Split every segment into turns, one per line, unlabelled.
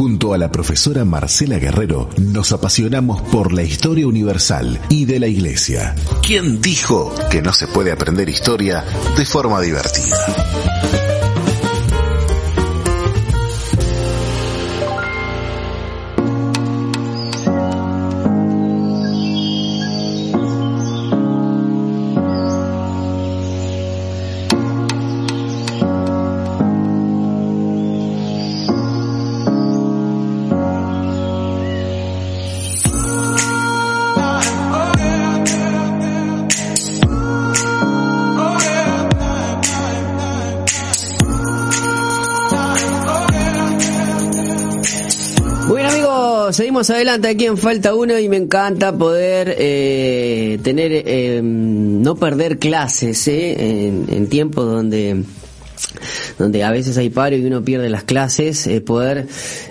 Junto a la profesora Marcela Guerrero nos apasionamos por la historia universal y de la Iglesia. ¿Quién dijo que no se puede aprender historia de forma divertida?
Seguimos adelante aquí en Falta Uno y me encanta poder eh, tener, eh, no perder clases eh, en, en tiempos donde donde a veces hay paro y uno pierde las clases, eh, poder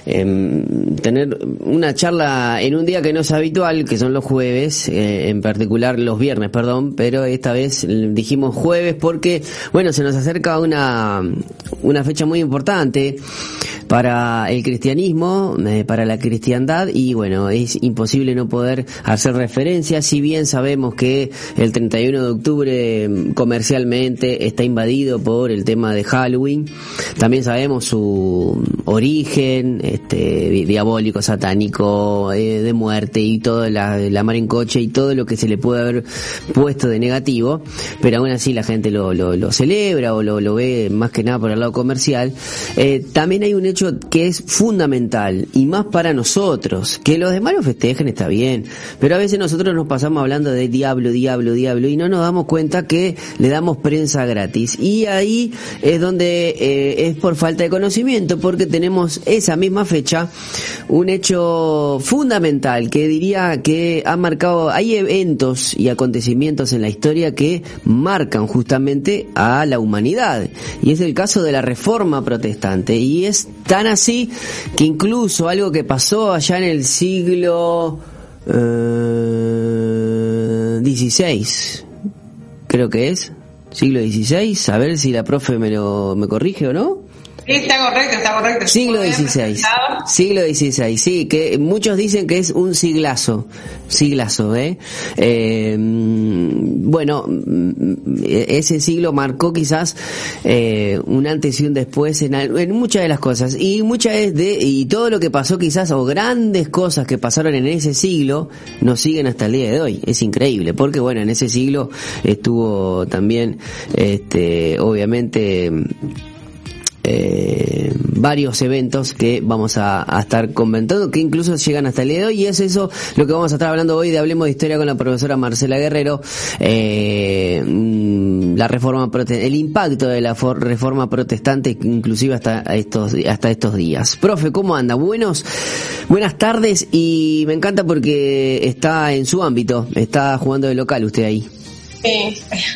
eh, tener una charla en un día que no es habitual, que son los jueves, eh, en particular los viernes, perdón, pero esta vez dijimos jueves porque, bueno, se nos acerca una, una fecha muy importante para el cristianismo, eh, para la cristiandad y bueno, es imposible no poder hacer referencia, si bien sabemos que el 31 de octubre mm, comercialmente está invadido por el tema de Halloween, también sabemos su origen, este, diabólico, satánico, eh, de muerte y todo la, mar en coche y todo lo que se le puede haber puesto de negativo, pero aún así la gente lo, lo, celebra o lo, lo ve más que nada por el lado comercial. Eh, también hay un hecho que es fundamental y más para nosotros. Que los demás lo festejen está bien, pero a veces nosotros nos pasamos hablando de diablo, diablo, diablo y no nos damos cuenta que le damos prensa gratis. Y ahí es donde eh, es por falta de conocimiento, porque tenemos esa misma fecha un hecho fundamental que diría que ha marcado, hay eventos y acontecimientos en la historia que marcan justamente a la humanidad. Y es el caso de la reforma protestante. Y es Tan así que incluso algo que pasó allá en el siglo XVI, eh, creo que es, siglo XVI, a ver si la profe me, lo, me corrige o no.
Está correcto, está correcto.
Siglo XVI. Siglo XVI, sí, que muchos dicen que es un siglazo. Siglazo, ¿eh? eh bueno, ese siglo marcó quizás eh, un antes y un después en, en muchas de las cosas. Y muchas de, y todo lo que pasó quizás, o grandes cosas que pasaron en ese siglo, nos siguen hasta el día de hoy. Es increíble, porque bueno, en ese siglo estuvo también, este, obviamente, eh, varios eventos que vamos a, estar comentando, que incluso llegan hasta el día de hoy, y es eso lo que vamos a estar hablando hoy de Hablemos de Historia con la profesora Marcela Guerrero, eh, mm, la reforma el impacto de la reforma protestante, inclusive hasta estos, hasta estos días. Profe, ¿cómo anda? Buenos, buenas tardes, y me encanta porque está en su ámbito, está jugando de local usted ahí.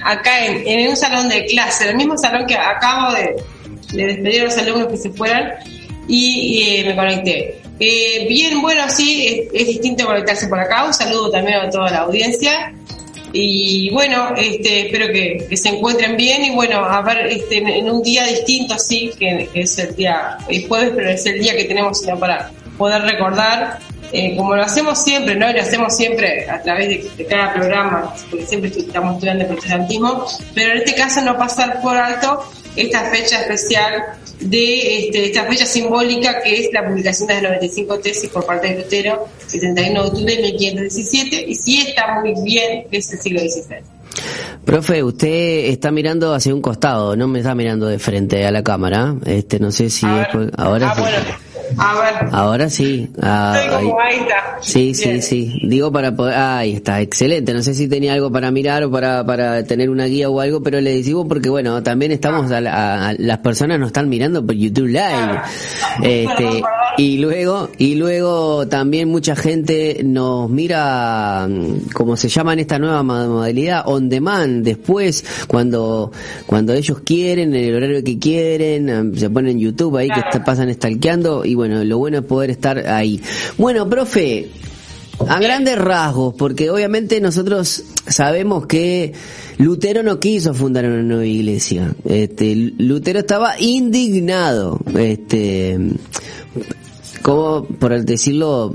acá en, en un salón de clase, el mismo salón que acabo de, le despedí a los alumnos que se fueran y eh, me conecté. Eh, bien, bueno, sí, es, distinto conectarse por acá. Un saludo también a toda la audiencia. Y bueno, este, espero que, se encuentren bien y bueno, a ver, este, en, un día distinto, sí, que, es el día, el jueves, pero es el día que tenemos para poder recordar, eh, como lo hacemos siempre, ¿no? lo hacemos siempre a través de, cada programa, porque siempre estamos estudiando el protestantismo, pero en este caso no pasar por alto esta fecha especial de este, esta fecha simbólica que es la publicación de las 95 tesis por parte de Lutero, el 31 de octubre de 1517, y sí está muy bien que es el siglo XVI.
Profe, usted está mirando hacia un costado, no me está mirando de frente a la cámara. Este, no sé si ahora. Ah, Ahora sí. Ah, ahí. está. Sí, sí, sí. Digo para poder. ahí está, excelente. No sé si tenía algo para mirar o para, para tener una guía o algo, pero le decimos porque, bueno, también estamos. A, las personas nos están mirando por YouTube Live. Este, y luego, y luego también mucha gente nos mira, como se llama en esta nueva modalidad, on demand. Después, cuando, cuando ellos quieren, en el horario que quieren, se ponen YouTube ahí que pasan stalkeando y bueno, lo bueno es poder estar ahí. Bueno, profe, a grandes rasgos, porque obviamente nosotros sabemos que Lutero no quiso fundar una nueva iglesia. Este, Lutero estaba indignado, este, como por decirlo,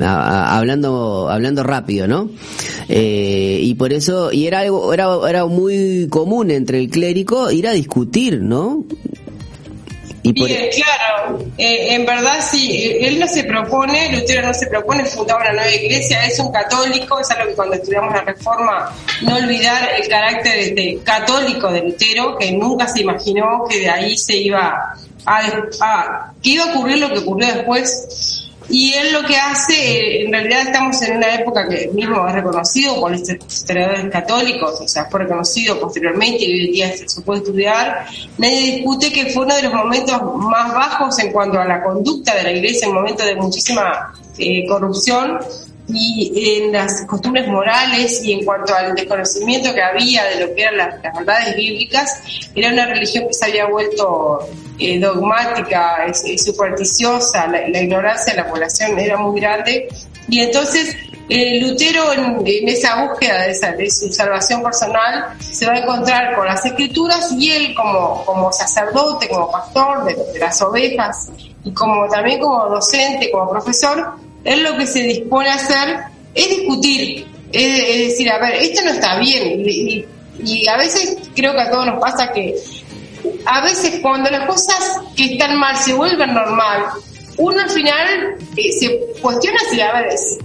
hablando, hablando rápido, ¿no? Eh, y por eso, y era algo, era, era muy común entre el clérigo ir a discutir, ¿no?
Y Bien, claro, eh, en verdad sí, él no se propone, Lutero no se propone fundar una nueva iglesia, es un católico, es algo que cuando estudiamos la reforma, no olvidar el carácter de, católico de Lutero, que nunca se imaginó que de ahí se iba que iba a ocurrir lo que ocurrió después y él lo que hace, en realidad estamos en una época que mismo es reconocido por los historiadores católicos, o sea, fue reconocido posteriormente y hoy en día se puede estudiar. Nadie discute que fue uno de los momentos más bajos en cuanto a la conducta de la iglesia, en momentos de muchísima eh, corrupción y en las costumbres morales y en cuanto al desconocimiento que había de lo que eran las, verdades bíblicas, era una religión que se había vuelto eh, dogmática, y supersticiosa, la, ignorancia de la población era muy grande. Y entonces eh, Lutero en, esa búsqueda de, su salvación personal se va a encontrar con las escrituras y él como, como sacerdote, como pastor de, de las ovejas y como también como docente, como profesor, él lo que se dispone a hacer es discutir, es, decir, a ver, esto no está bien. Y, a veces creo que a todos nos pasa que a veces cuando las cosas que están mal se vuelven normal, uno al final se cuestiona si, a ver, es,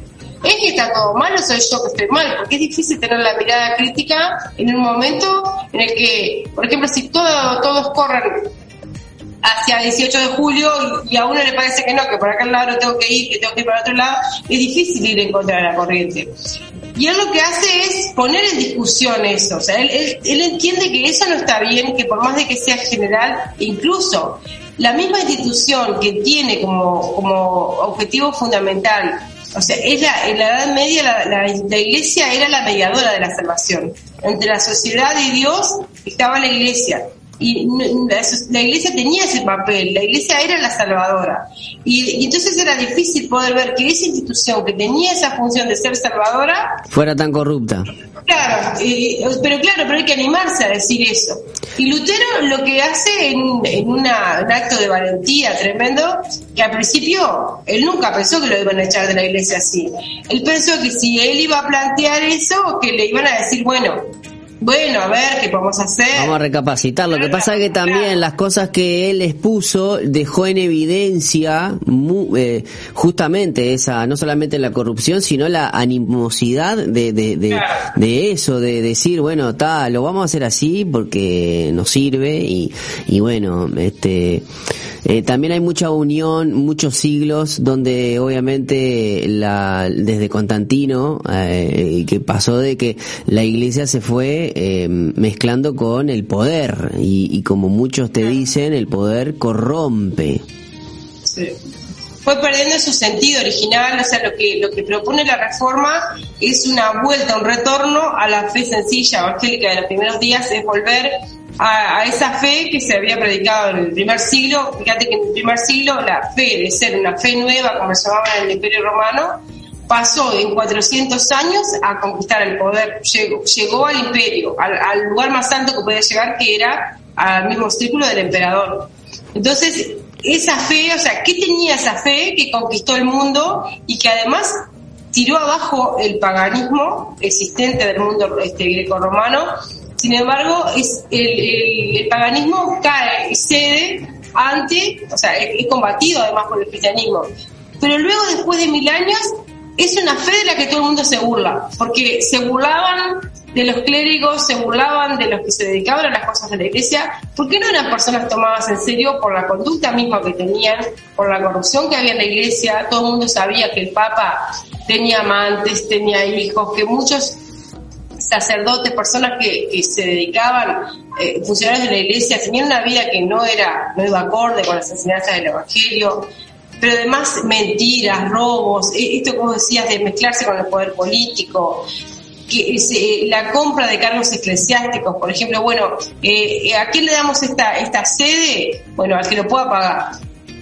que está todo mal o soy yo que estoy mal, porque es difícil tener la mirada crítica en un momento en el que, por ejemplo, si todo, todos corren hacia el 18 de julio y, a uno le parece que no, que por acá al lado tengo que ir, que tengo que ir para otro lado, es difícil ir en contra de la corriente. Y él lo que hace es poner en discusión eso, o sea, él, él, entiende que eso no está bien, que por más de que sea general, incluso la misma institución que tiene como, como objetivo fundamental o sea, es la, en la Edad Media la, la, iglesia era la mediadora de la salvación. Entre la sociedad y Dios estaba la iglesia y la iglesia tenía ese papel, la iglesia era la salvadora. Y, entonces era difícil poder ver que esa institución que tenía esa función de ser salvadora
fuera tan corrupta.
Claro, pero claro, pero hay que animarse a decir eso. Y Lutero lo que hace en, un acto de valentía tremendo, que al principio él nunca pensó que lo iban a echar de la iglesia así. Él pensó que si él iba a plantear eso, que le iban a decir, bueno, bueno, a ver qué podemos hacer.
Vamos a recapacitar. Lo que pasa es que también las cosas que él expuso dejó en evidencia eh, justamente esa, no solamente la corrupción, sino la animosidad de, de, de, eso, de decir, bueno, está, lo vamos a hacer así porque nos sirve y, y bueno, este, eh, también hay mucha unión, muchos siglos donde obviamente la, desde Constantino, eh, que pasó de que la iglesia se fue eh, mezclando con el poder y, como muchos te dicen, el poder corrompe.
Sí. Fue perdiendo su sentido original, o sea, lo que, lo que propone la reforma es una vuelta, un retorno a la fe sencilla evangélica de los primeros días, es volver a, esa fe que se había predicado en el primer siglo. Fíjate que en el primer siglo la fe de ser una fe nueva, como se llamaba en el Imperio Romano, pasó en 400 años a conquistar el poder, llegó, llegó al imperio, al, lugar más alto que podía llegar, que era al mismo círculo del emperador. Entonces, esa fe, o sea, ¿qué tenía esa fe que conquistó el mundo y que además tiró abajo el paganismo existente del mundo este, greco-romano sin embargo, es el, paganismo cae cede ante, o sea, es, combatido además por el cristianismo. Pero luego, después de mil años, es una fe de la que todo el mundo se burla, porque se burlaban de los clérigos, se burlaban de los que se dedicaban a las cosas de la iglesia, porque no eran personas tomadas en serio por la conducta misma que tenían, por la corrupción que había en la iglesia, todo el mundo sabía que el Papa tenía amantes, tenía hijos, que muchos sacerdotes, personas que, se dedicaban, eh, funcionarios de la iglesia, tenían una vida que no era, no iba acorde con las enseñanzas del Evangelio, pero además mentiras, robos, e, esto como decías de mezclarse con el poder político, que eh, la compra de cargos eclesiásticos, por ejemplo, bueno, eh, ¿a quién le damos esta, esta sede? Bueno, al que lo pueda pagar.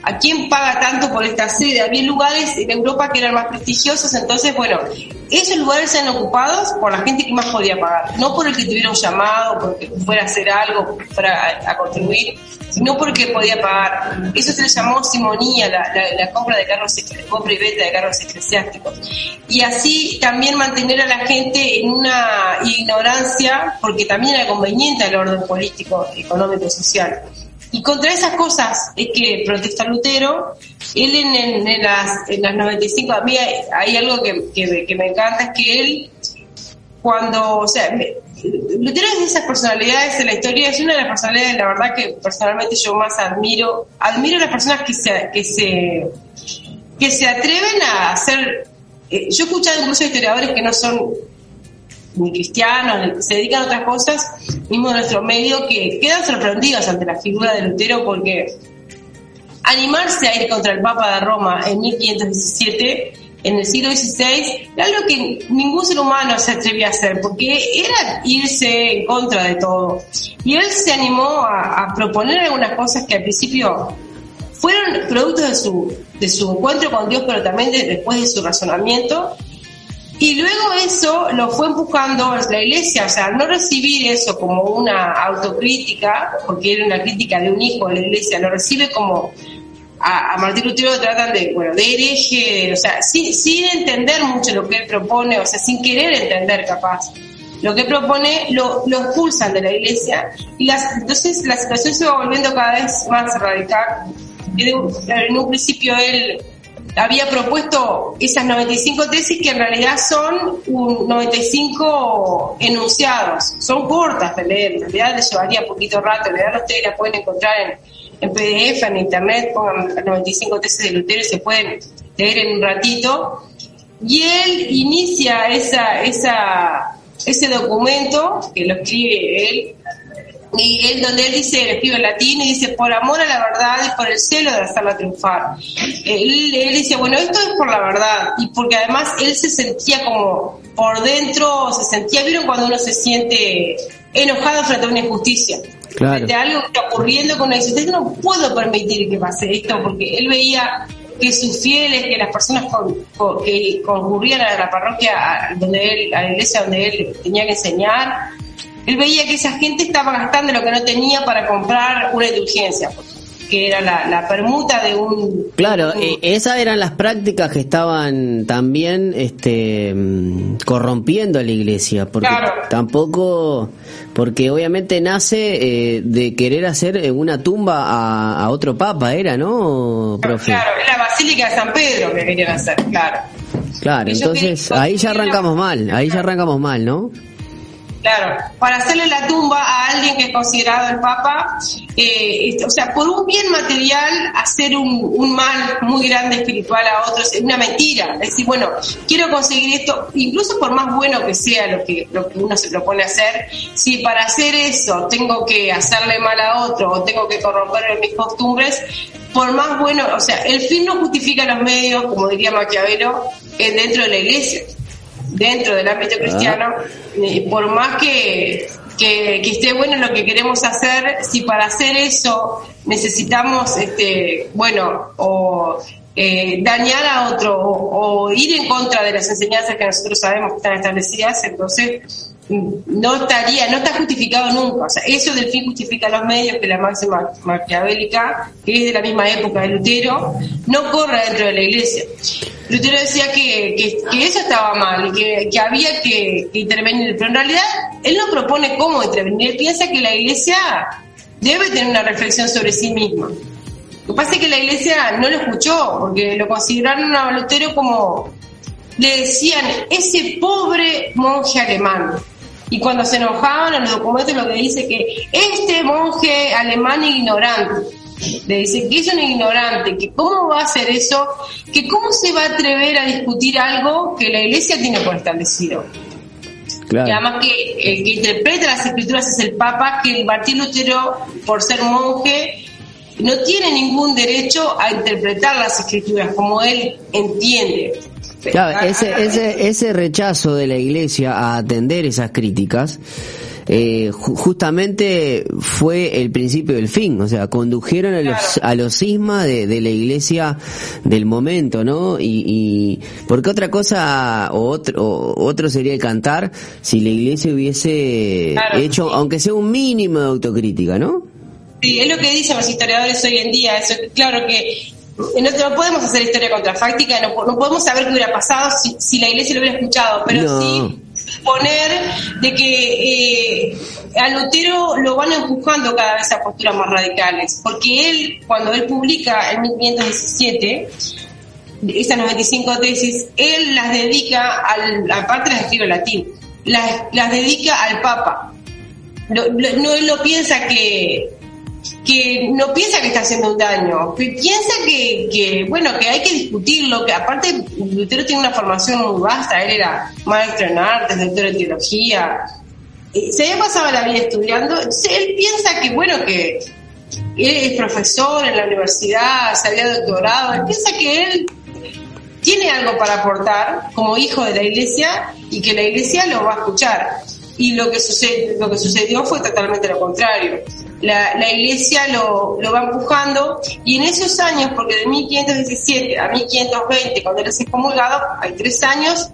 ¿A quién paga tanto por esta sede? Había lugares en Europa que eran más prestigiosos, entonces, bueno, esos lugares sean ocupados por la gente que más podía pagar, no por el que tuviera un llamado, porque fuera a hacer algo, fuera a, contribuir, sino porque podía pagar. Eso se le llamó simonía, la, compra de carros, compra y venta de carros eclesiásticos. Y así también mantener a la gente en una ignorancia, porque también era conveniente al orden político, económico, social. Y contra esas cosas es que protesta Lutero. Él en, las, en las 95, a mí hay, algo que, que, me encanta, es que él, cuando, o sea, Lutero es de esas personalidades en la historia, es una de las personalidades, la verdad, que personalmente yo más admiro. Admiro a las personas que se, que se, que se atreven a hacer. Eh, yo he escuchado incluso historiadores que no son ni cristianos, se dedican a otras cosas, mismo nuestro medio, que quedan sorprendidos ante la figura de Lutero porque animarse a ir contra el Papa de Roma en 1517 en el siglo XVI era algo que ningún ser humano se atrevía a hacer, porque era irse en contra de todo. Y él se animó a, a proponer algunas cosas que al principio fueron productos de su, de su encuentro con Dios, pero también después de su razonamiento, y luego eso lo fue empujando la iglesia, o sea, no recibir eso como una autocrítica, porque era una crítica de un hijo de la iglesia, lo recibe como a, Martín Lutero tratan de, bueno, de hereje, o sea, sin, sin entender mucho lo que él propone, o sea, sin querer entender capaz. Lo que propone lo, lo expulsan de la iglesia y las, entonces la situación se va volviendo cada vez más radical. En un principio él había propuesto esas 95 tesis que en realidad son un 95 enunciados. Son cortas de leer, en realidad les llevaría poquito rato. Realidad ustedes las pueden encontrar en, PDF, en internet, pongan las 95 tesis de Lutero y se pueden leer en un ratito. Y él inicia esa, ese documento, que lo escribe él, y él, donde él dice, escribe en latín y dice, por amor a la verdad y por el celo de hacerla triunfar. Él, él dice, bueno, esto es por la verdad y porque además él se sentía como por dentro, se sentía, ¿vieron cuando uno se siente enojado frente a una injusticia? Frente a algo que está ocurriendo con una injusticia, no puedo permitir que pase esto porque él veía que sus fieles, que las personas que concurrían a la parroquia donde él, a la iglesia donde él tenía que enseñar, él veía que esa gente estaba gastando lo que no tenía para comprar una indulgencia, que era la, permuta de un...
Claro, eh, esas eran las prácticas que estaban también este, mm, corrompiendo a la iglesia, porque tampoco, porque obviamente nace eh, de querer hacer eh, una tumba a, otro papa, era, ¿no,
profe? Claro, la Basílica de San Pedro que querían hacer, claro.
Claro, entonces ahí ya arrancamos mal, ahí ya arrancamos mal, ¿no?
Claro, para hacerle la tumba a alguien que es considerado el Papa, eh, o sea, por un bien material hacer un, mal muy grande espiritual a otros es una mentira. Es decir, bueno, quiero conseguir esto, incluso por más bueno que sea lo que, lo que uno se propone hacer, si para hacer eso tengo que hacerle mal a otro o tengo que corromper mis costumbres, por más bueno, o sea, el fin no justifica los medios, como diría Maquiavelo, dentro de la iglesia dentro del ámbito cristiano, eh, por más que, que, esté bueno lo que queremos hacer, si para hacer eso necesitamos, este, bueno, o eh, dañar a otro o, ir en contra de las enseñanzas que nosotros sabemos que están establecidas, entonces no estaría, no está justificado nunca. O sea, eso del fin justifica los medios, que la máxima maquiavélica, que es de la misma época de Lutero, no corre dentro de la iglesia. Lutero decía que, eso estaba mal y que, que había que, intervenir, pero en realidad él no propone cómo intervenir, él piensa que la iglesia debe tener una reflexión sobre sí misma. Lo que pasa es que la iglesia no lo escuchó, porque lo consideraron a Lutero como, le decían, ese pobre monje alemán. Y cuando se enojaban en los documentos lo que dice que este monje alemán ignorante, le dice que es un ignorante, que cómo va a hacer eso, que cómo se va a atrever a discutir algo que la iglesia tiene por establecido. Y además que el que interpreta las escrituras es el Papa, que el Martín Lutero, por ser monje, no tiene ningún derecho a interpretar las escrituras como él entiende.
Claro, ese, ese, ese rechazo de la iglesia a atender esas críticas eh, justamente fue el principio del fin, o sea, condujeron a los, a los cismas de, de, la iglesia del momento, ¿no? Y, y porque otra cosa, o otro, otro sería el cantar, si la iglesia hubiese hecho, aunque sea un mínimo de autocrítica, ¿no?
Sí, es lo que dicen los historiadores hoy en día, eso, claro que no, podemos hacer historia contrafáctica, no, no podemos saber qué hubiera pasado si, si la iglesia lo hubiera escuchado, pero sí poner de que eh, a Lutero lo van empujando cada vez a posturas más radicales, porque él, cuando él publica en 1517, estas 95 tesis, él las dedica, al, aparte las escribe en latín, las, las dedica al Papa. No, no, él no piensa que, que no piensa que está haciendo un daño, piensa que, que, bueno, que hay que discutirlo, que aparte Lutero tiene una formación muy vasta, él era maestro en artes, doctor en teología, se había pasado la vida estudiando, él piensa que, bueno, que él es profesor en la universidad, se había doctorado, él piensa que él tiene algo para aportar como hijo de la iglesia y que la iglesia lo va a escuchar. Y lo que, sucede, lo que sucedió fue totalmente lo contrario la, iglesia lo, va empujando y en esos años, porque de 1517 a 1520, cuando él es excomulgado, hay tres años,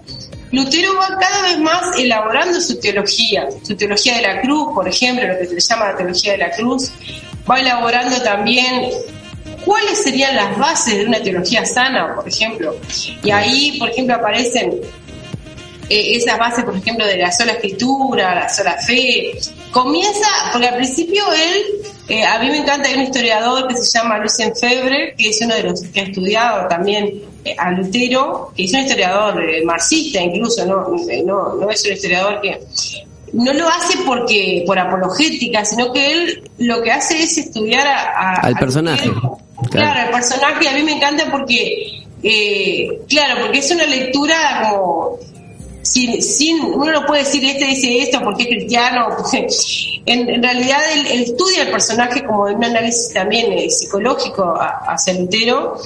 Lutero va cada vez más elaborando su teología, su teología de la cruz, por ejemplo, lo que se llama la teología de la cruz, va elaborando también cuáles serían las bases de una teología sana, por ejemplo. Y ahí, por ejemplo, aparecen eh, esa base, por ejemplo, de la sola escritura, la sola fe. Comienza, porque al principio él, eh, a mí me encanta, hay un historiador que se llama Lucien Febre, que es uno de los que ha estudiado también eh, a Lutero, que es un historiador marxista incluso, no, no, no es un historiador que no lo hace porque por apologética, sino que él lo que hace es estudiar a,
al personaje.
Claro. el personaje a mí me encanta porque, claro, porque es una lectura como sin, sin, uno no puede decir este dice esto porque es cristiano. en, realidad él, estudia el personaje como un análisis también eh, psicológico hacia Lutero.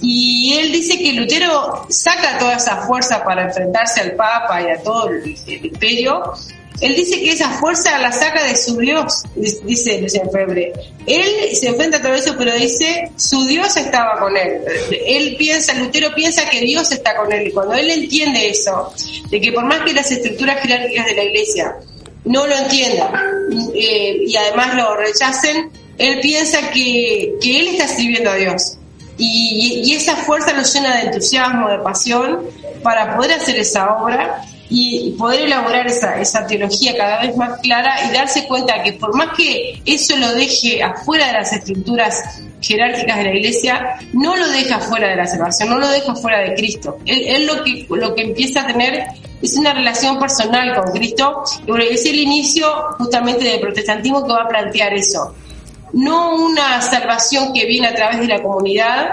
Y él dice que Lutero saca toda esa fuerza para enfrentarse al Papa y a todo el, imperio. Él dice que esa fuerza la saca de su Dios, dice Lucien Febre. Él se enfrenta a todo eso, pero dice, su Dios estaba con él. Él piensa, Lutero piensa que Dios está con él. Y cuando él entiende eso, de que por más que las estructuras jerárquicas de la iglesia no lo entiendan eh, y además lo rechacen, él piensa que, él está sirviendo a Dios. Y, esa fuerza lo llena de entusiasmo, de pasión para poder hacer esa obra y poder elaborar esa, esa teología cada vez más clara y darse cuenta que por más que eso lo deje afuera de las estructuras jerárquicas de la iglesia, no lo deja fuera de la salvación, no lo deja fuera de Cristo. Él, lo, que, lo que empieza a tener es una relación personal con Cristo, y es el inicio justamente del protestantismo que va a plantear eso. No una salvación que viene a través de la comunidad,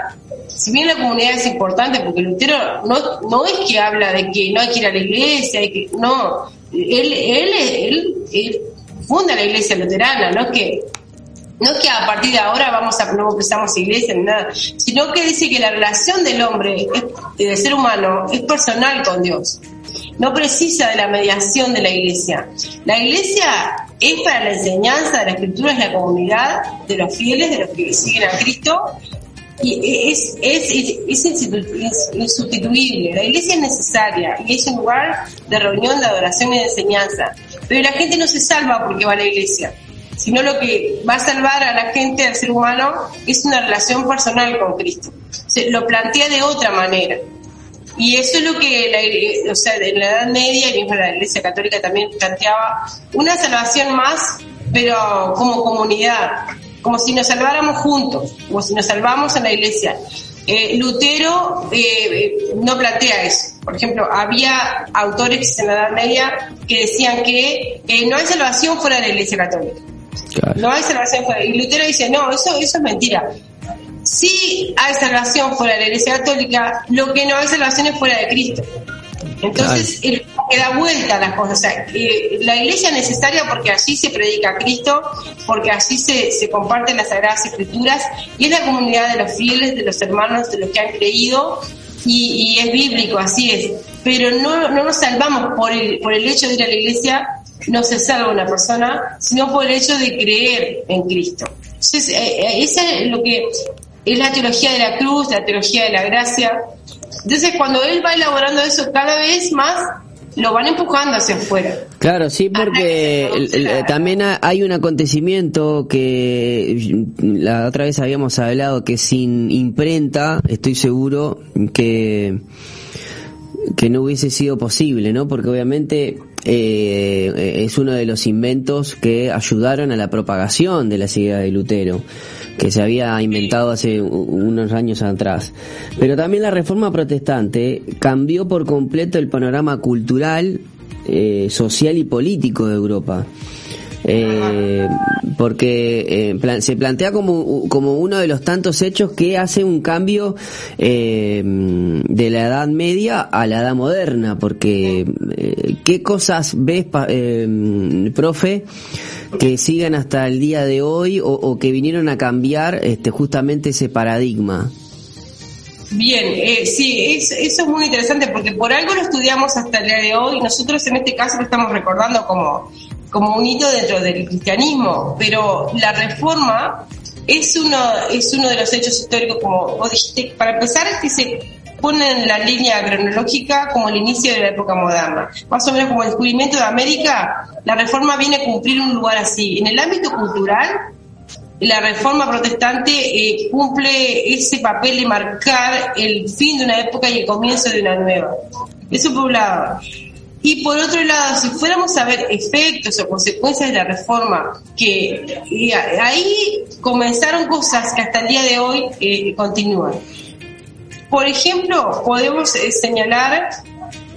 si bien la comunidad es importante, porque Lutero no, no es que habla de que no hay que ir a la iglesia, no, él, él, él, funda la iglesia luterana, no es que no es que a partir de ahora vamos a no empezamos iglesia ni nada, sino que dice que la relación del hombre, del ser humano, es personal con Dios. No precisa de la mediación de la iglesia. La iglesia es para la enseñanza de la escritura, es la comunidad de los fieles, de los que siguen a Cristo, y es, insustituible. La iglesia es necesaria y es un lugar de reunión, de adoración y de enseñanza. Pero la gente no se salva porque va a la iglesia, sino lo que va a salvar a la gente, al ser humano, es una relación personal con Cristo. Se lo plantea de otra manera. Y eso es lo que la, o sea, en la Edad Media, y mismo la Iglesia Católica también planteaba, una salvación más, pero como comunidad, como si nos salváramos juntos, como si nos salvamos en la iglesia. Eh, Lutero eh, eh, no plantea eso. Por ejemplo, había autores en la Edad Media que decían que no hay salvación fuera de la Iglesia Católica. No hay salvación fuera. Y Lutero dice, no, eso, eso es mentira. Sí hay salvación fuera de la Iglesia Católica, lo que no hay salvación es fuera de Cristo. Entonces, el, que da vuelta a las cosas. O sea, eh, la iglesia es necesaria porque allí se predica a Cristo, porque allí se, se comparten las sagradas escrituras y es la comunidad de los fieles, de los hermanos, de los que han creído y, y es bíblico, así es. Pero no, no nos salvamos por el, por el hecho de ir a la iglesia no se salva una persona, sino por el hecho de creer en Cristo. Entonces, eh, eh, esa es lo que es la teología de la cruz, la teología de la gracia. Entonces, cuando él va elaborando eso cada vez más, lo van empujando hacia afuera.
Claro, sí, porque también hay un acontecimiento que la otra vez habíamos hablado que sin imprenta, estoy seguro que que no hubiese sido posible, ¿no? Porque obviamente eh, es uno de los inventos que ayudaron a la propagación de la idea de Lutero que se había inventado hace unos años atrás. Pero también la reforma protestante cambió por completo el panorama cultural, eh, social y político de Europa. Eh, porque eh, se plantea como, como uno de los tantos hechos que hace un cambio eh, de la Edad Media a la Edad Moderna, porque eh, ¿qué cosas ves, profe, que sigan hasta el día de hoy o, que vinieron a cambiar este, justamente ese paradigma?
Bien, eh, sí, eso es muy interesante porque por algo lo estudiamos hasta el día de hoy. Nosotros en este caso lo estamos recordando como, como un hito dentro del cristianismo, pero la reforma es uno, es uno de los hechos históricos, como vos dijiste, para empezar, que se pone en la línea cronológica como el inicio de la época moderna. Más o menos como el descubrimiento de América, la reforma viene a cumplir un lugar así. En el ámbito cultural, la reforma protestante eh, cumple ese papel de marcar el fin de una época y el comienzo de una nueva. Eso por un lado. Y por otro lado, si fuéramos a ver efectos o consecuencias de la reforma, que ahí comenzaron cosas que hasta el día de hoy eh, continúan. Por ejemplo, podemos eh, señalar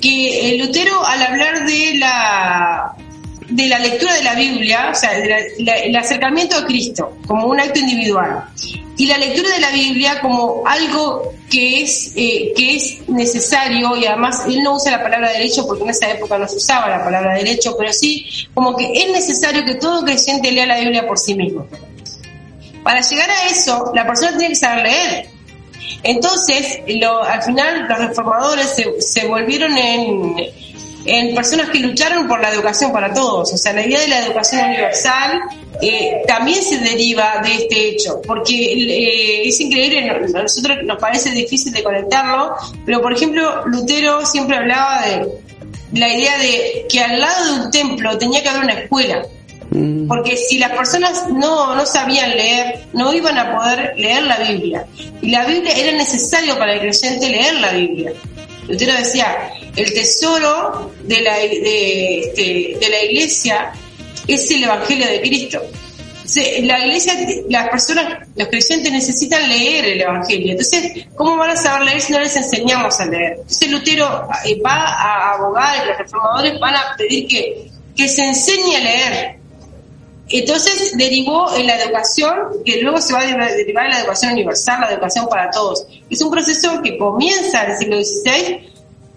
que Lutero al hablar de la de la lectura de la Biblia, o sea, el acercamiento a Cristo como un acto individual y la lectura de la Biblia como algo que es eh, que es necesario y además él no usa la palabra derecho porque en esa época no se usaba la palabra derecho, pero sí como que es necesario que todo creyente lea la Biblia por sí mismo. Para llegar a eso, la persona tiene que saber leer. Entonces, al final los reformadores se, se volvieron en en personas que lucharon por la educación para todos. O sea, la idea de la educación universal eh, también se deriva de este hecho, porque eh, es increíble, a nosotros nos parece difícil de conectarlo, pero por ejemplo, Lutero siempre hablaba de la idea de que al lado de un templo tenía que haber una escuela. Mm. Porque si las personas no, no sabían leer, no iban a poder leer la Biblia. Y la Biblia era necesario para el creyente leer la Biblia. Lutero decía, el tesoro de la, de, de, la iglesia es el Evangelio de Cristo. La iglesia, las personas, los creyentes necesitan leer el Evangelio. Entonces, ¿cómo van a saber leer si no les enseñamos a leer? Entonces, Lutero eh, va a abogar y los reformadores van a pedir que, que se enseñe a leer. Entonces derivó en la educación, que luego se va a derivar en la educación universal, la educación para todos. Es un proceso que comienza en el siglo XVI,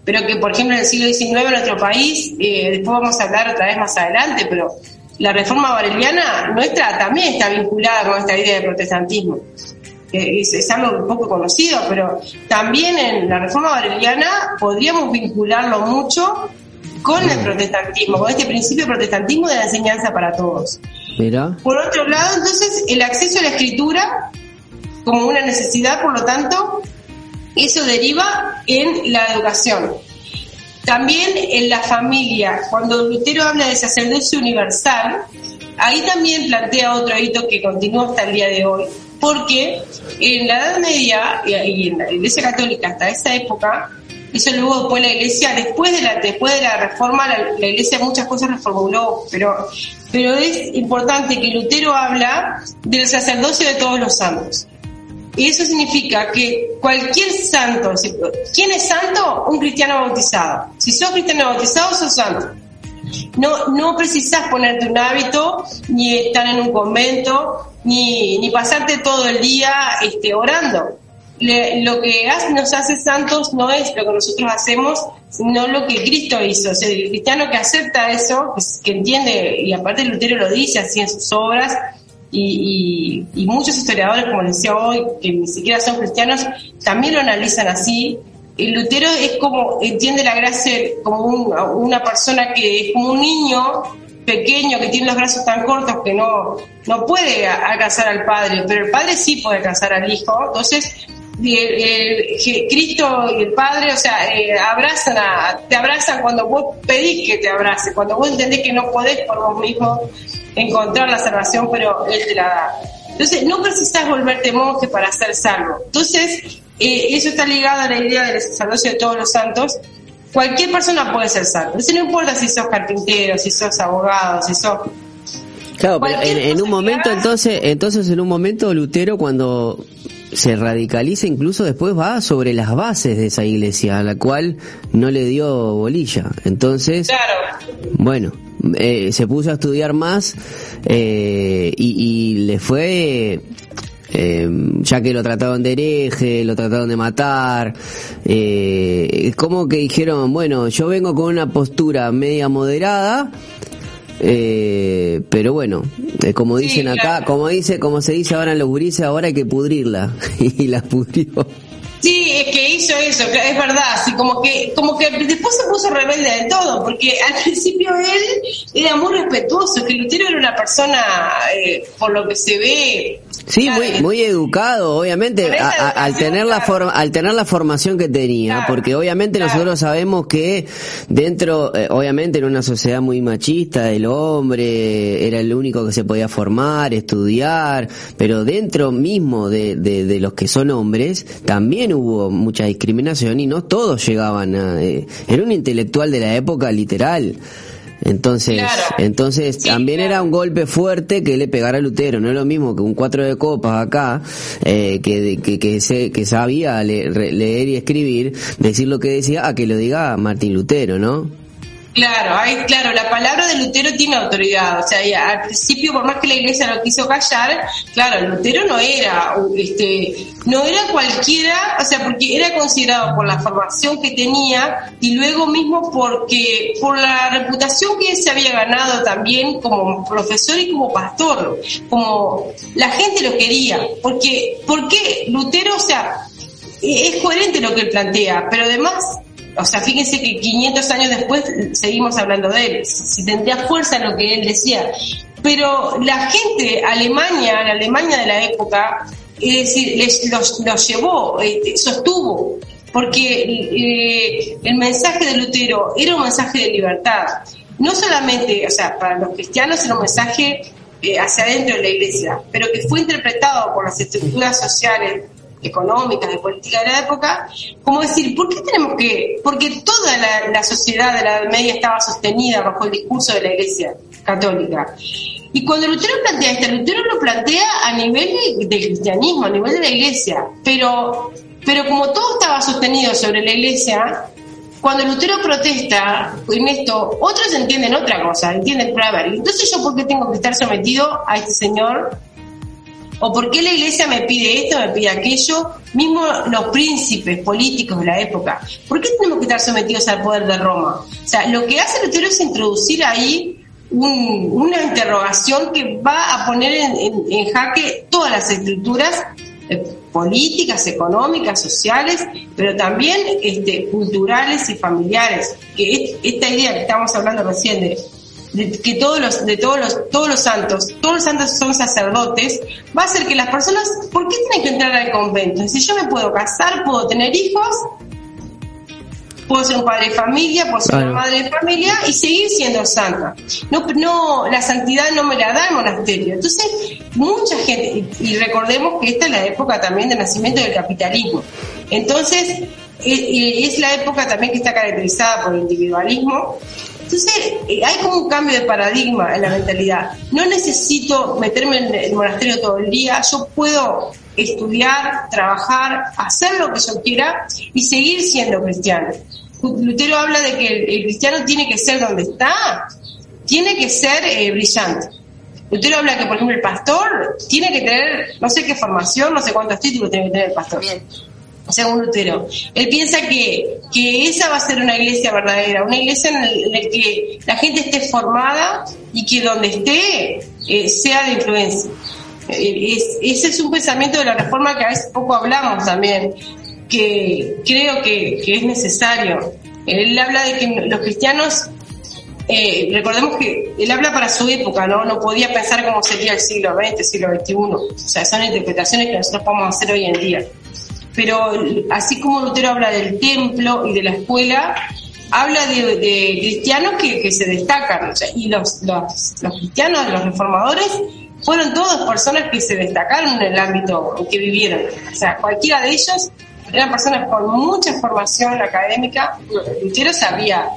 pero que, por ejemplo, en el siglo XIX en nuestro país, eh, después vamos a hablar otra vez más adelante, pero la reforma bareliana nuestra también está vinculada con esta idea de protestantismo. Es, es, algo poco conocido, pero también en la reforma bareliana podríamos vincularlo mucho con el protestantismo, con este principio de protestantismo de la enseñanza para todos. Por otro lado, entonces, el acceso a la escritura como una necesidad, por lo tanto, eso deriva en la educación. También en la familia, cuando Lutero habla de sacerdocio universal, ahí también plantea otro hito que continúa hasta el día de hoy, porque en la Edad Media y en la Iglesia Católica hasta esa época, eso luego después la iglesia, después de la, después de la reforma, la, iglesia muchas cosas reformuló, pero, pero es importante que Lutero habla del sacerdocio de todos los santos. Y eso significa que cualquier santo, ¿quién es santo? Un cristiano bautizado. Si sos cristiano bautizado, sos santo. No, no precisas ponerte un hábito, ni estar en un convento, ni, ni pasarte todo el día este, orando lo que nos hace santos no es lo que nosotros hacemos, sino lo que Cristo hizo. O sea, el cristiano que acepta eso, que, entiende, y aparte Lutero lo dice así en sus obras, y, muchos historiadores, como decía hoy, que ni siquiera son cristianos, también lo analizan así. El Lutero es como, entiende la gracia como una persona que es como un niño pequeño que tiene los brazos tan cortos que no, no puede alcanzar al padre, pero el padre sí puede alcanzar al hijo. Entonces, Cristo y el Padre, o sea, eh, abrazan te abrazan cuando vos pedís que te abrace, cuando vos entendés que no podés por vos mismo encontrar la salvación, pero Él te la da. Entonces, no precisas volverte monje para ser salvo. Entonces, eh, eso está ligado a la idea del sacerdocio de todos los santos. Cualquier persona puede ser salvo. Entonces, no importa si sos carpintero, si sos abogado, si sos
Claro, pero en, un momento, entonces, entonces en un momento Lutero cuando se radicaliza incluso después va sobre las bases de esa iglesia a la cual no le dio bolilla. Entonces, bueno, eh, se puso a estudiar más eh, y, le fue eh, ya que lo trataron de hereje, lo trataron de matar, eh, como que dijeron, bueno, yo vengo con una postura media moderada, eh, pero bueno, eh, como dicen acá, como dice, como se dice ahora en los gurises, ahora hay que pudrirla y la pudrió.
Sí, es que hizo eso, es verdad, así como que, como que después se puso rebelde de todo, porque al principio él era muy respetuoso, que Lutero era una persona, eh, por lo que se ve,
Sí, muy, muy educado, obviamente, al tener la forma, al tener la formación que tenía, porque obviamente nosotros sabemos que dentro, eh, obviamente en una sociedad muy machista, el hombre era el único que se podía formar, estudiar, pero dentro mismo de, de, de los que son hombres también hubo mucha discriminación y no todos llegaban a, eh, era un intelectual de la época literal. Entonces, entonces también era un golpe fuerte que le pegara a Lutero. No es lo mismo que un cuatro de copas acá, eh, que, que, que, se, que sabía leer y escribir, decir lo que decía, a que lo diga Martín Lutero, ¿no?
Claro, claro, la palabra de Lutero tiene autoridad. O sea, al principio, por más que la iglesia lo quiso callar, claro, Lutero no era, este, no era cualquiera, o sea, porque era considerado por la formación que tenía y luego mismo porque, por la reputación que se había ganado también como profesor y como pastor, como la gente lo quería. Porque, porque Lutero, o sea, es coherente lo que él plantea, pero además o sea, fíjense que 500 años después seguimos hablando de él, si tendría fuerza lo que él decía. Pero la gente, Alemania, la Alemania de la época, es decir, les, los, llevó, este, sostuvo, porque eh, el mensaje de Lutero era un mensaje de libertad. No solamente, o sea, para los cristianos era un mensaje eh, hacia adentro de la iglesia, pero que fue interpretado por las estructuras sociales económicas, de política de la época, como decir, ¿por qué tenemos que...? Porque toda la, sociedad de la Media estaba sostenida bajo el discurso de la Iglesia católica. Y cuando Lutero plantea esto, Lutero lo plantea a nivel del cristianismo, a nivel de la Iglesia, pero, pero como todo estaba sostenido sobre la Iglesia, cuando Lutero protesta en esto, otros entienden otra cosa, entienden, pero a ver, entonces yo por qué tengo que estar sometido a este señor ¿O por qué la iglesia me pide esto, me pide aquello? Mismo los príncipes políticos de la época. ¿Por qué tenemos que estar sometidos al poder de Roma? O sea, lo que hace Lutero es introducir ahí una interrogación que va a poner en, jaque todas las estructuras eh, políticas, económicas, sociales, pero también este, culturales y familiares. Esta idea que estamos hablando recién de que todos los, de todos los, todos los santos, todos los santos son sacerdotes, va a hacer que las personas, ¿por qué tienen que entrar al convento? Si yo me puedo casar, puedo tener hijos, puedo ser un padre de familia, puedo ser una madre de familia y seguir siendo santa. No, no, la santidad no me la da el monasterio. Entonces, mucha gente, y recordemos que esta es la época también del nacimiento del capitalismo. Entonces, es la época también que está caracterizada por el individualismo entonces, eh, hay como un cambio de paradigma en la mentalidad. No necesito meterme en el monasterio todo el día, yo puedo estudiar, trabajar, hacer lo que yo quiera y seguir siendo cristiano. Lutero habla de que el, cristiano tiene que ser donde está, tiene que ser eh, brillante. Lutero habla que, por ejemplo, el pastor tiene que tener, no sé qué formación, no sé cuántos títulos tiene que tener el pastor según Lutero. Él piensa que, que esa va a ser una iglesia verdadera, una iglesia en la que la gente esté formada y que donde esté eh, sea de influencia. Eh, ese es un pensamiento de la reforma que a veces poco hablamos también, que creo que, que es necesario. Él habla de que los cristianos eh, recordemos que él habla para su época, ¿no? No podía pensar cómo sería el siglo XX, siglo XXI. O sea, son interpretaciones que nosotros podemos hacer hoy en día. Pero así como Lutero habla del templo y de la escuela, habla de, cristianos que, se destacan. y los, los, los cristianos, los reformadores, fueron todas personas que se destacaron en el ámbito en que vivieron. O sea, cualquiera de ellos eran personas con mucha formación académica. Lutero sabía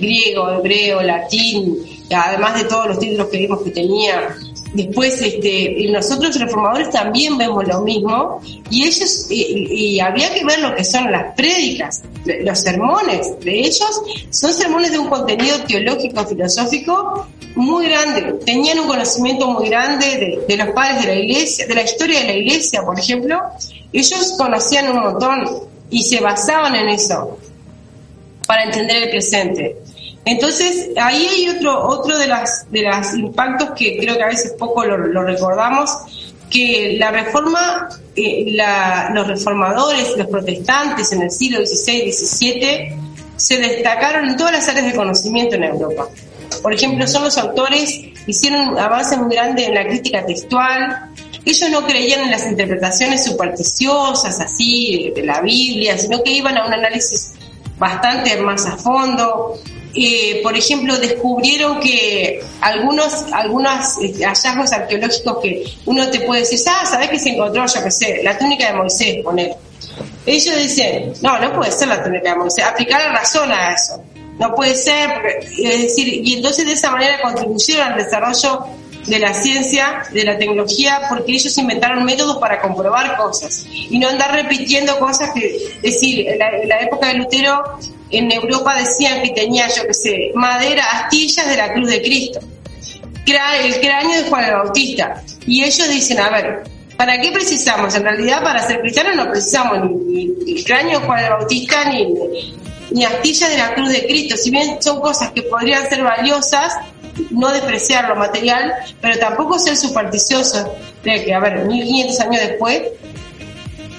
griego, hebreo, latín, además de todos los títulos que vimos que tenía. Después, este, nosotros reformadores también vemos lo mismo y ellos, y, había que ver lo que son las prédicas, los sermones de ellos, son sermones de un contenido teológico, filosófico muy grande. Tenían un conocimiento muy grande de, de los padres de la iglesia, de la historia de la iglesia, por ejemplo. Ellos conocían un montón y se basaban en eso para entender el presente. Entonces, ahí hay otro, otro de las de los impactos que creo que a veces poco lo, recordamos, que la reforma, eh, la, los reformadores, los protestantes en el siglo XVI, XVII, se destacaron en todas las áreas de conocimiento en Europa. Por ejemplo, son los autores, hicieron avances muy grandes en la crítica textual, ellos no creían en las interpretaciones supersticiosas así de la Biblia, sino que iban a un análisis bastante más a fondo. Eh, por ejemplo, descubrieron que algunos, algunos este, hallazgos arqueológicos que uno te puede decir, ah, ¿sabes que se encontró, yo qué sé, la túnica de Moisés, poner? Ellos dicen, no, no puede ser la túnica de Moisés, aplicar la razón a eso. No puede ser, es decir, y entonces de esa manera contribuyeron al desarrollo de la ciencia, de la tecnología, porque ellos inventaron métodos para comprobar cosas y no andar repitiendo cosas que, es decir, en la, época de Lutero en Europa decían que tenía, yo qué sé, madera, astillas de la cruz de Cristo, el cráneo de Juan el Bautista. Y ellos dicen, a ver, ¿para qué precisamos? En realidad, para ser cristianos no precisamos ni, el cráneo de Juan el Bautista ni, ni astillas de la cruz de Cristo. Si bien son cosas que podrían ser valiosas, no despreciar lo material, pero tampoco ser supersticioso de que, a ver, 1500 años después,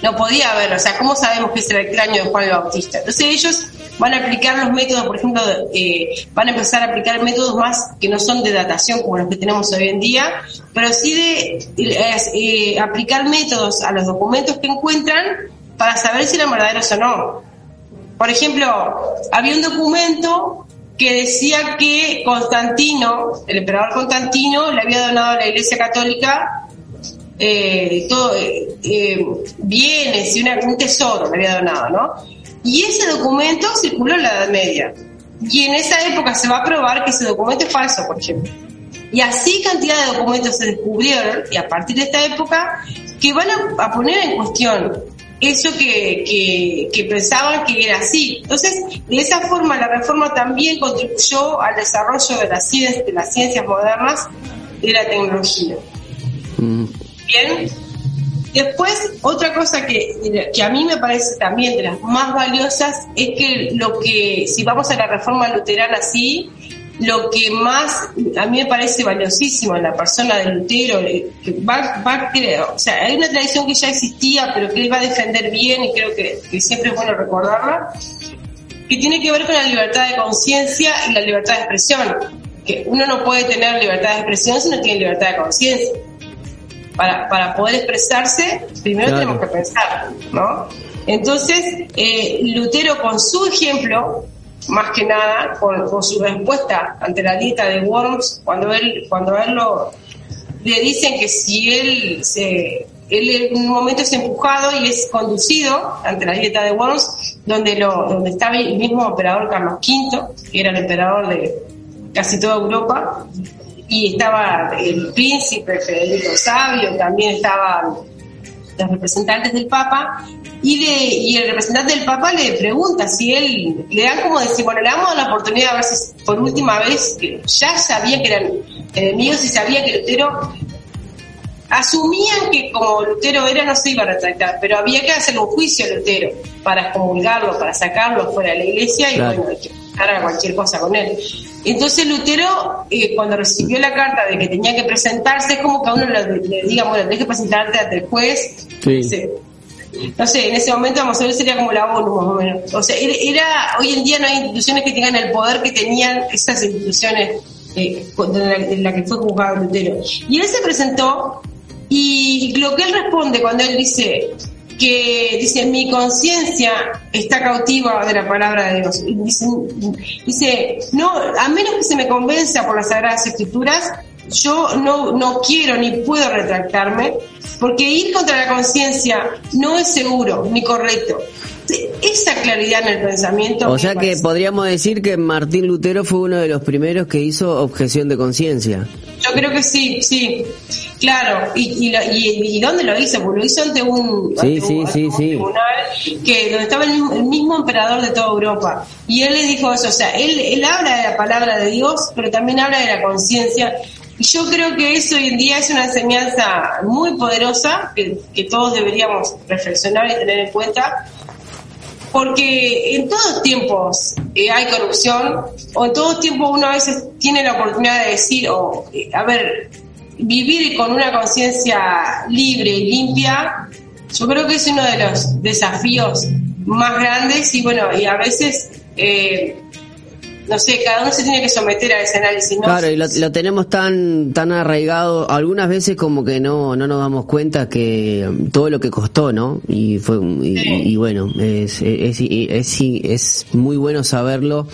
no podía haber, o sea, ¿cómo sabemos que es el cráneo de Juan el Bautista? Entonces ellos van a aplicar los métodos, por ejemplo, eh, van a empezar a aplicar métodos más que no son de datación como los que tenemos hoy en día, pero sí de eh, aplicar métodos a los documentos que encuentran para saber si eran verdaderos o no. Por ejemplo, había un documento que decía que Constantino, el emperador Constantino, le había donado a la Iglesia Católica eh, todo, eh, eh, bienes y un tesoro, le había donado, ¿no? Y ese documento circuló en la Edad Media. Y en esa época se va a probar que ese documento es falso, por ejemplo. Y así cantidad de documentos se descubrieron, y a partir de esta época, que van a poner en cuestión eso que, que, pensaban que era así. Entonces, de esa forma, la reforma también contribuyó al desarrollo de las, ciencias, de las ciencias modernas y de la tecnología. Mm. Bien. Después, otra cosa que, a mí me parece también de las más valiosas es que lo que, si vamos a la reforma luterana así, lo que más a mí me parece valiosísimo en la persona de Lutero, eh, que va, va, o sea, hay una tradición que ya existía, pero que él va a defender bien y creo que, que siempre es bueno recordarla, que tiene que ver con la libertad de conciencia y la libertad de expresión. Que uno no puede tener libertad de expresión si no tiene libertad de conciencia. Para, para poder expresarse, primero tenemos que pensar, ¿no? Entonces, eh, Lutero con su ejemplo, más que nada con, su respuesta ante la dieta de Worms, cuando él, cuando él lo, le dicen que si él se, él en un momento es empujado y es conducido ante la dieta de Worms, donde lo, donde estaba el mismo emperador Carlos V, que era el emperador de casi toda Europa, y estaba el príncipe Federico Sabio, también estaban los representantes del Papa, y, y el representante del Papa le pregunta si él, le dan como decir, bueno, le damos la oportunidad a ver si por última vez, que ya sabía que eran enemigos y sabía que Lutero, asumían que como Lutero era no se iba a retractar, pero había que hacer un juicio a Lutero para excomulgarlo, para sacarlo fuera de la iglesia y bueno, hacer cualquier cosa con él. Entonces Lutero, eh, cuando recibió la carta de que tenía que presentarse, es como que a uno le, diga, bueno, tenés que presentarte ante el juez. Sí no sé, en ese momento vamos a ver sería como la ONU más o menos. O sea, era, hoy en día no hay instituciones que tengan el poder que tenían esas instituciones eh, en la que fue juzgado Lutero. Y él se presentó y lo que él responde cuando él dice que dice mi conciencia está cautiva de la palabra de Dios. Dice, no, a menos que se me convenza por las sagradas escrituras, yo no, no quiero ni puedo retractarme, porque ir contra la conciencia no es seguro ni correcto. Esa claridad en el pensamiento.
O sea que podríamos decir que Martín Lutero fue uno de los primeros que hizo objeción de conciencia.
Yo creo que sí, sí, claro. ¿Y, y, dónde lo hizo? Porque lo hizo ante un, tribunal que donde estaba el mismo, emperador de toda Europa. Y él le dijo eso, o sea, él, él habla de la palabra de Dios, pero también habla de la conciencia y yo creo que eso hoy en día es una enseñanza muy poderosa que, todos deberíamos reflexionar y tener en cuenta, porque en todos tiempos eh, hay corrupción, o en todos tiempos uno a veces tiene la oportunidad de decir, o, eh, a ver, vivir con una conciencia libre y limpia, yo creo que es uno de los desafíos más grandes y bueno, y a veces eh, no sé, cada uno se tiene que someter a ese análisis. ¿no?
Claro, y lo, tenemos tan tan arraigado, algunas veces como que no no nos damos cuenta que um, todo lo que costó, ¿no? Y fue y, bueno, es es, es es, muy bueno saberlo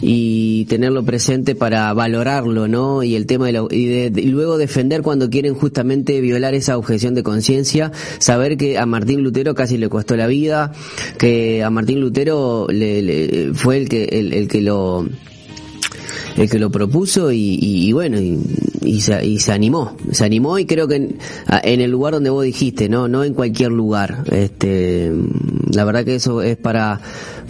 y tenerlo presente para valorarlo, ¿no? Y el tema de, y, luego defender cuando quieren justamente violar esa objeción de conciencia, saber que a Martín Lutero casi le costó la vida, que a Martín Lutero le, fue el que el que lo el que lo propuso y, bueno, y, se, se, animó, se animó y creo que en, en, el lugar donde vos dijiste, no, no en cualquier lugar. Este, la verdad que eso es para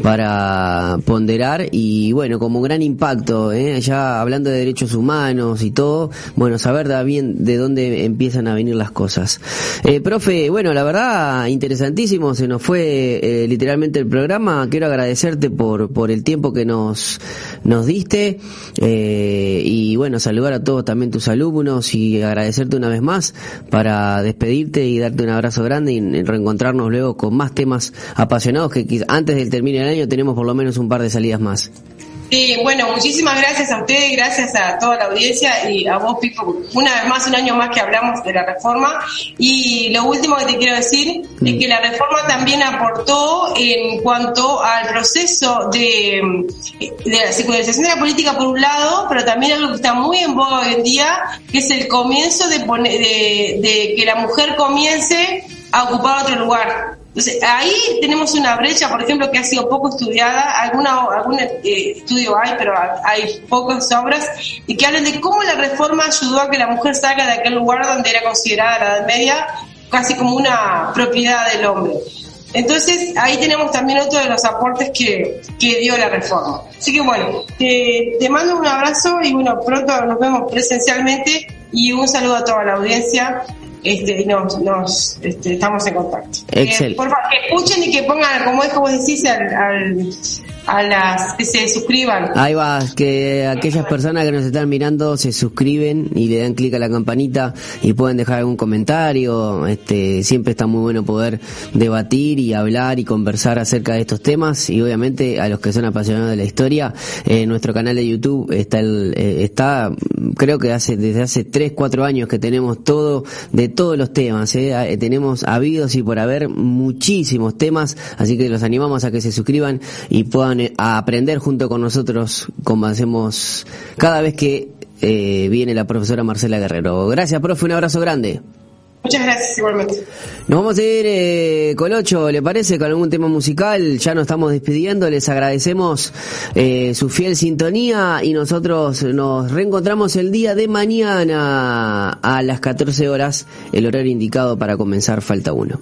para ponderar y bueno, como un gran impacto, ¿eh? ya hablando de derechos humanos y todo, bueno, saber da bien de dónde empiezan a venir las cosas. Eh, profe, bueno, la verdad, interesantísimo, se nos fue eh, literalmente el programa, quiero agradecerte por, por el tiempo que nos, nos diste eh, y bueno, saludar a todos también tus alumnos y agradecerte una vez más para despedirte y darte un abrazo grande y reencontrarnos luego con más temas apasionados que antes del término el año tenemos por lo menos un par de salidas más.
Sí, bueno, muchísimas gracias a ustedes, gracias a toda la audiencia y a vos, Pico. Una vez más, un año más que hablamos de la reforma. Y lo último que te quiero decir es que la reforma también aportó en cuanto al proceso de, de la secularización de la política por un lado, pero también algo que está muy en boga hoy en día, que es el comienzo de, de, de que la mujer comience a ocupar otro lugar. Entonces, ahí tenemos una brecha, por ejemplo, que ha sido poco estudiada, alguna, algún eh, estudio hay, pero hay pocas obras, y que hablan de cómo la reforma ayudó a que la mujer salga de aquel lugar donde era considerada la Edad Media casi como una propiedad del hombre. Entonces, ahí tenemos también otro de los aportes que, que dio la reforma. Así que bueno, te, te mando un abrazo y bueno, pronto nos vemos presencialmente y un saludo a toda la audiencia este, nos, nos este, estamos en contacto.
Eh,
por favor, que escuchen y que pongan, como es como decís, al, al a las que se suscriban.
Ahí va, que aquellas personas que nos están mirando se suscriben y le dan clic a la campanita y pueden dejar algún comentario. Este, siempre está muy bueno poder debatir y hablar y conversar acerca de estos temas y obviamente a los que son apasionados de la historia, en nuestro canal de YouTube está el, eh, está, creo que hace, desde hace 3, 4 años que tenemos todo, de todos los temas, eh, eh, tenemos habidos y por haber muchísimos temas, así que los animamos a que se suscriban y puedan a aprender junto con nosotros como hacemos cada vez que eh, viene la profesora Marcela Guerrero. Gracias, profe, un abrazo grande.
Muchas gracias, igualmente.
Nos vamos a ir, eh, Colocho, ¿le parece? Con algún tema musical. Ya nos estamos despidiendo. Les agradecemos eh, su fiel sintonía y nosotros nos reencontramos el día de mañana a las 14 horas, el horario indicado para comenzar Falta 1.